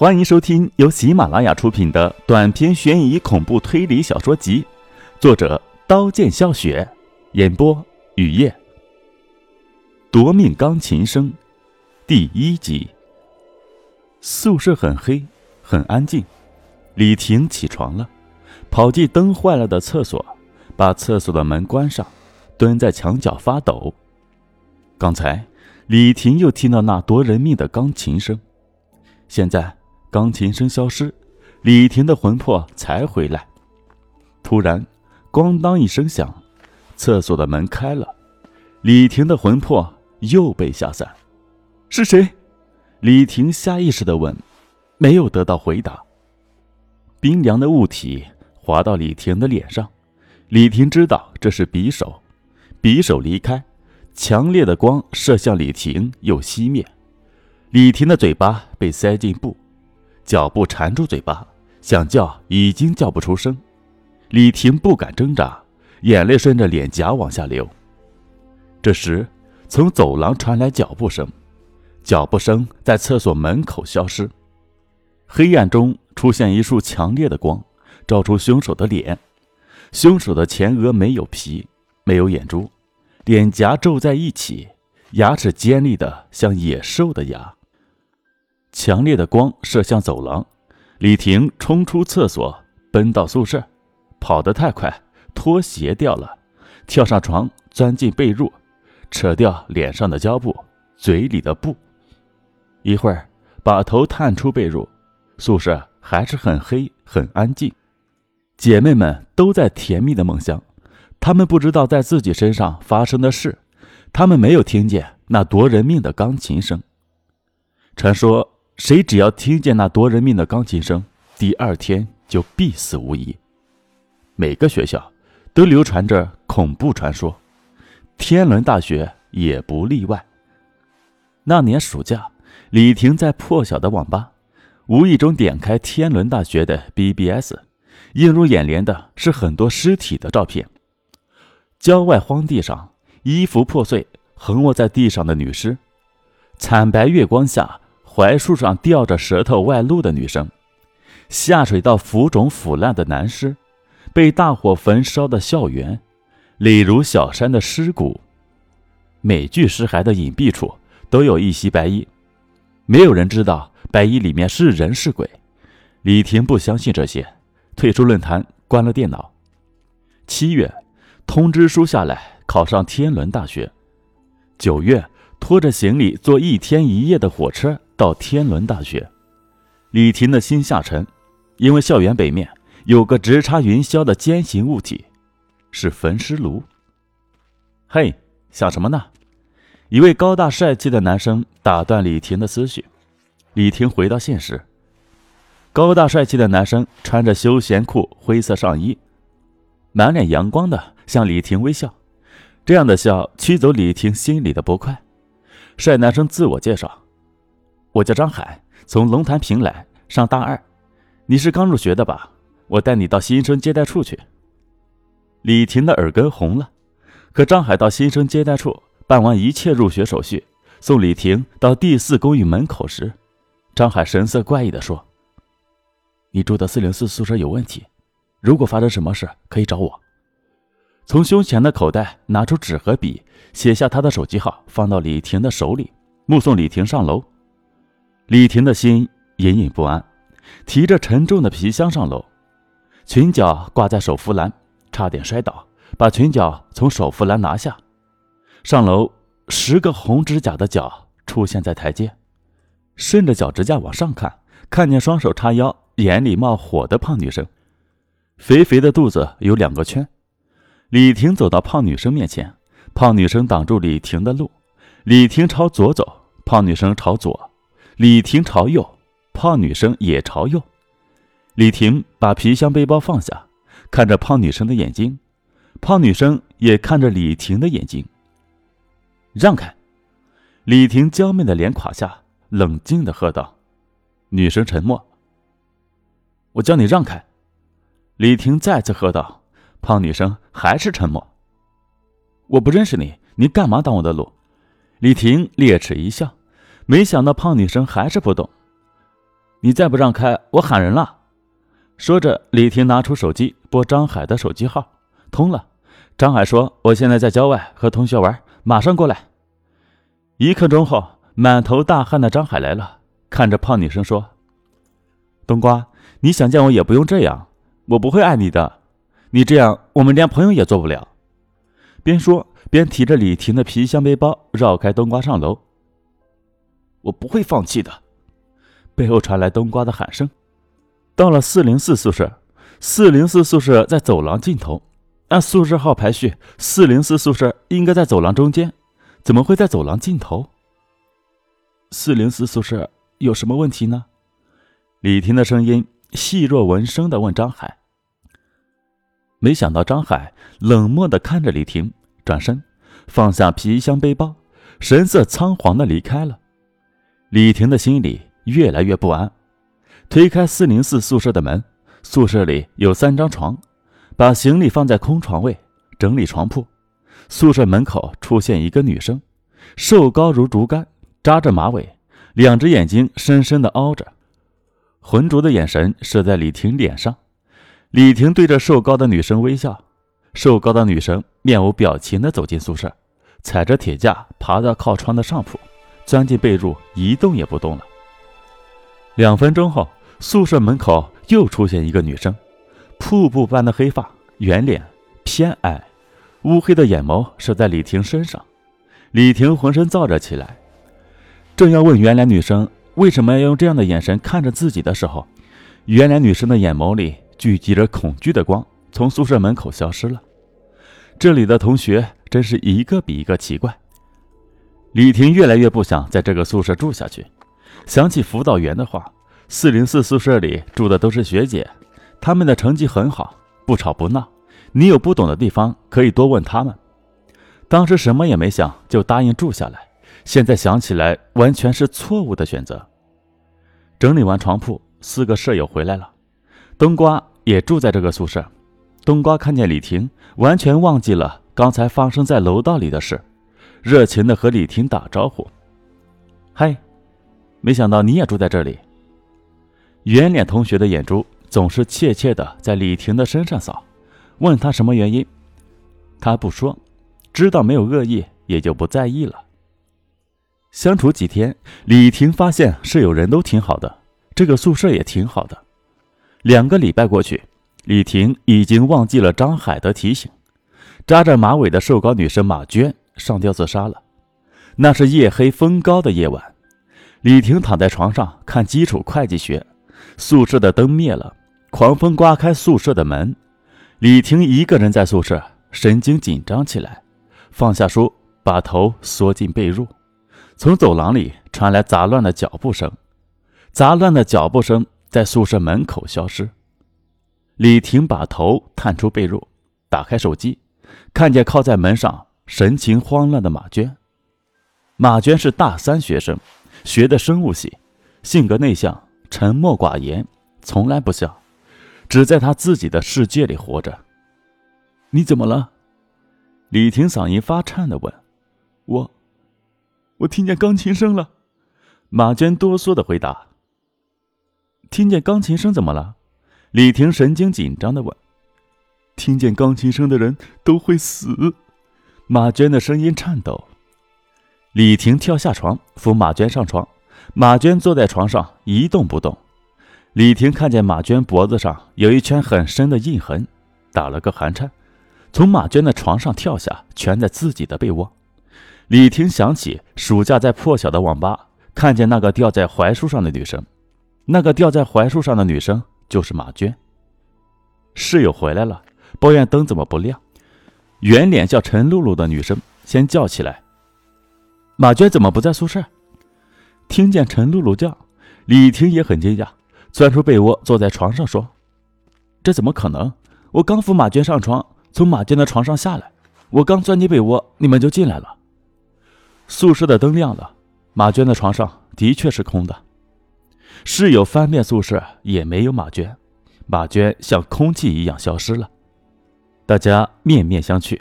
欢迎收听由喜马拉雅出品的短篇悬疑恐怖推理小说集，作者刀剑笑雪，演播雨夜。夺命钢琴声，第一集。宿舍很黑，很安静。李婷起床了，跑进灯坏了的厕所，把厕所的门关上，蹲在墙角发抖。刚才，李婷又听到那夺人命的钢琴声，现在。钢琴声消失，李婷的魂魄才回来。突然，咣当一声响，厕所的门开了，李婷的魂魄又被吓散。是谁？李婷下意识的问，没有得到回答。冰凉的物体滑到李婷的脸上，李婷知道这是匕首。匕首离开，强烈的光射向李婷，又熄灭。李婷的嘴巴被塞进布。脚步缠住嘴巴，想叫已经叫不出声。李婷不敢挣扎，眼泪顺着脸颊往下流。这时，从走廊传来脚步声，脚步声在厕所门口消失。黑暗中出现一束强烈的光，照出凶手的脸。凶手的前额没有皮，没有眼珠，脸颊皱在一起，牙齿尖利的像野兽的牙。强烈的光射向走廊，李婷冲出厕所，奔到宿舍，跑得太快，拖鞋掉了，跳上床，钻进被褥，扯掉脸上的胶布，嘴里的布，一会儿把头探出被褥，宿舍还是很黑，很安静，姐妹们都在甜蜜的梦乡，她们不知道在自己身上发生的事，她们没有听见那夺人命的钢琴声，传说。谁只要听见那夺人命的钢琴声，第二天就必死无疑。每个学校都流传着恐怖传说，天伦大学也不例外。那年暑假，李婷在破晓的网吧，无意中点开天伦大学的 BBS，映入眼帘的是很多尸体的照片。郊外荒地上，衣服破碎，横卧在地上的女尸，惨白月光下。槐树上吊着舌头外露的女生，下水道浮肿腐烂的男尸，被大火焚烧的校园，李如小山的尸骨，每具尸骸的隐蔽处都有一袭白衣，没有人知道白衣里面是人是鬼。李婷不相信这些，退出论坛，关了电脑。七月，通知书下来，考上天伦大学。九月，拖着行李坐一天一夜的火车。到天伦大学，李婷的心下沉，因为校园北面有个直插云霄的尖形物体，是焚尸炉。嘿，想什么呢？一位高大帅气的男生打断李婷的思绪。李婷回到现实。高大帅气的男生穿着休闲裤、灰色上衣，满脸阳光的向李婷微笑。这样的笑驱走李婷心里的不快。帅男生自我介绍。我叫张海，从龙潭坪来，上大二。你是刚入学的吧？我带你到新生接待处去。李婷的耳根红了，可张海到新生接待处办完一切入学手续，送李婷到第四公寓门口时，张海神色怪异地说：“你住的四零四宿舍有问题，如果发生什么事，可以找我。”从胸前的口袋拿出纸和笔，写下他的手机号，放到李婷的手里，目送李婷上楼。李婷的心隐隐不安，提着沉重的皮箱上楼，裙角挂在手扶栏，差点摔倒，把裙角从手扶栏拿下。上楼，十个红指甲的脚出现在台阶，顺着脚趾甲往上看，看见双手叉腰、眼里冒火的胖女生，肥肥的肚子有两个圈。李婷走到胖女生面前，胖女生挡住李婷的路，李婷朝左走，胖女生朝左。李婷朝右，胖女生也朝右。李婷把皮箱背包放下，看着胖女生的眼睛，胖女生也看着李婷的眼睛。让开！李婷娇媚的脸垮下，冷静的喝道。女生沉默。我叫你让开！李婷再次喝道。胖女生还是沉默。我不认识你，你干嘛挡我的路？李婷咧齿一笑。没想到胖女生还是不动。你再不让开，我喊人了。说着，李婷拿出手机拨张海的手机号，通了。张海说：“我现在在郊外和同学玩，马上过来。”一刻钟后，满头大汗的张海来了，看着胖女生说：“冬瓜，你想见我也不用这样，我不会爱你的。你这样，我们连朋友也做不了。”边说边提着李婷的皮箱背包，绕开冬瓜上楼。我不会放弃的。背后传来冬瓜的喊声。到了四零四宿舍，四零四宿舍在走廊尽头。按宿舍号排序，四零四宿舍应该在走廊中间，怎么会在走廊尽头？四零四宿舍有什么问题呢？李婷的声音细若闻声的问张海。没想到张海冷漠的看着李婷，转身放下皮箱背包，神色仓皇的离开了。李婷的心里越来越不安，推开四零四宿舍的门，宿舍里有三张床，把行李放在空床位，整理床铺。宿舍门口出现一个女生，瘦高如竹竿，扎着马尾，两只眼睛深深的凹着，浑浊的眼神射在李婷脸上。李婷对着瘦高的女生微笑，瘦高的女生面无表情的走进宿舍，踩着铁架爬到靠窗的上铺。钻进被褥，一动也不动了。两分钟后，宿舍门口又出现一个女生，瀑布般的黑发，圆脸，偏矮，乌黑的眼眸射在李婷身上。李婷浑身燥热起来，正要问圆脸女生为什么要用这样的眼神看着自己的时候，圆脸女生的眼眸里聚集着恐惧的光，从宿舍门口消失了。这里的同学真是一个比一个奇怪。李婷越来越不想在这个宿舍住下去，想起辅导员的话，四零四宿舍里住的都是学姐，她们的成绩很好，不吵不闹。你有不懂的地方可以多问他们。当时什么也没想就答应住下来，现在想起来完全是错误的选择。整理完床铺，四个舍友回来了，冬瓜也住在这个宿舍。冬瓜看见李婷，完全忘记了刚才发生在楼道里的事。热情的和李婷打招呼：“嗨，没想到你也住在这里。”圆脸同学的眼珠总是怯怯的在李婷的身上扫，问他什么原因，他不说，知道没有恶意，也就不在意了。相处几天，李婷发现舍友人都挺好的，这个宿舍也挺好的。两个礼拜过去，李婷已经忘记了张海的提醒。扎着马尾的瘦高女生马娟。上吊自杀了。那是夜黑风高的夜晚，李婷躺在床上看基础会计学。宿舍的灯灭了，狂风刮开宿舍的门。李婷一个人在宿舍，神经紧张起来，放下书，把头缩进被褥。从走廊里传来杂乱的脚步声，杂乱的脚步声在宿舍门口消失。李婷把头探出被褥，打开手机，看见靠在门上。神情慌乱的马娟，马娟是大三学生，学的生物系，性格内向，沉默寡言，从来不笑，只在他自己的世界里活着。你怎么了？李婷嗓音发颤的问。我，我听见钢琴声了。马娟哆嗦的回答。听见钢琴声怎么了？李婷神经紧张的问。听见钢琴声的人都会死。马娟的声音颤抖。李婷跳下床，扶马娟上床。马娟坐在床上一动不动。李婷看见马娟脖子上有一圈很深的印痕，打了个寒颤，从马娟的床上跳下，蜷在自己的被窝。李婷想起暑假在破晓的网吧看见那个吊在槐树上的女生，那个吊在槐树上的女生就是马娟。室友回来了，抱怨灯怎么不亮。圆脸叫陈露露的女生先叫起来：“马娟怎么不在宿舍？”听见陈露露叫，李婷也很惊讶，钻出被窝，坐在床上说：“这怎么可能？我刚扶马娟上床，从马娟的床上下来，我刚钻进被窝，你们就进来了。”宿舍的灯亮了，马娟的床上的确是空的。室友翻遍宿舍也没有马娟，马娟像空气一样消失了。大家面面相觑。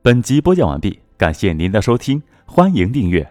本集播讲完毕，感谢您的收听，欢迎订阅。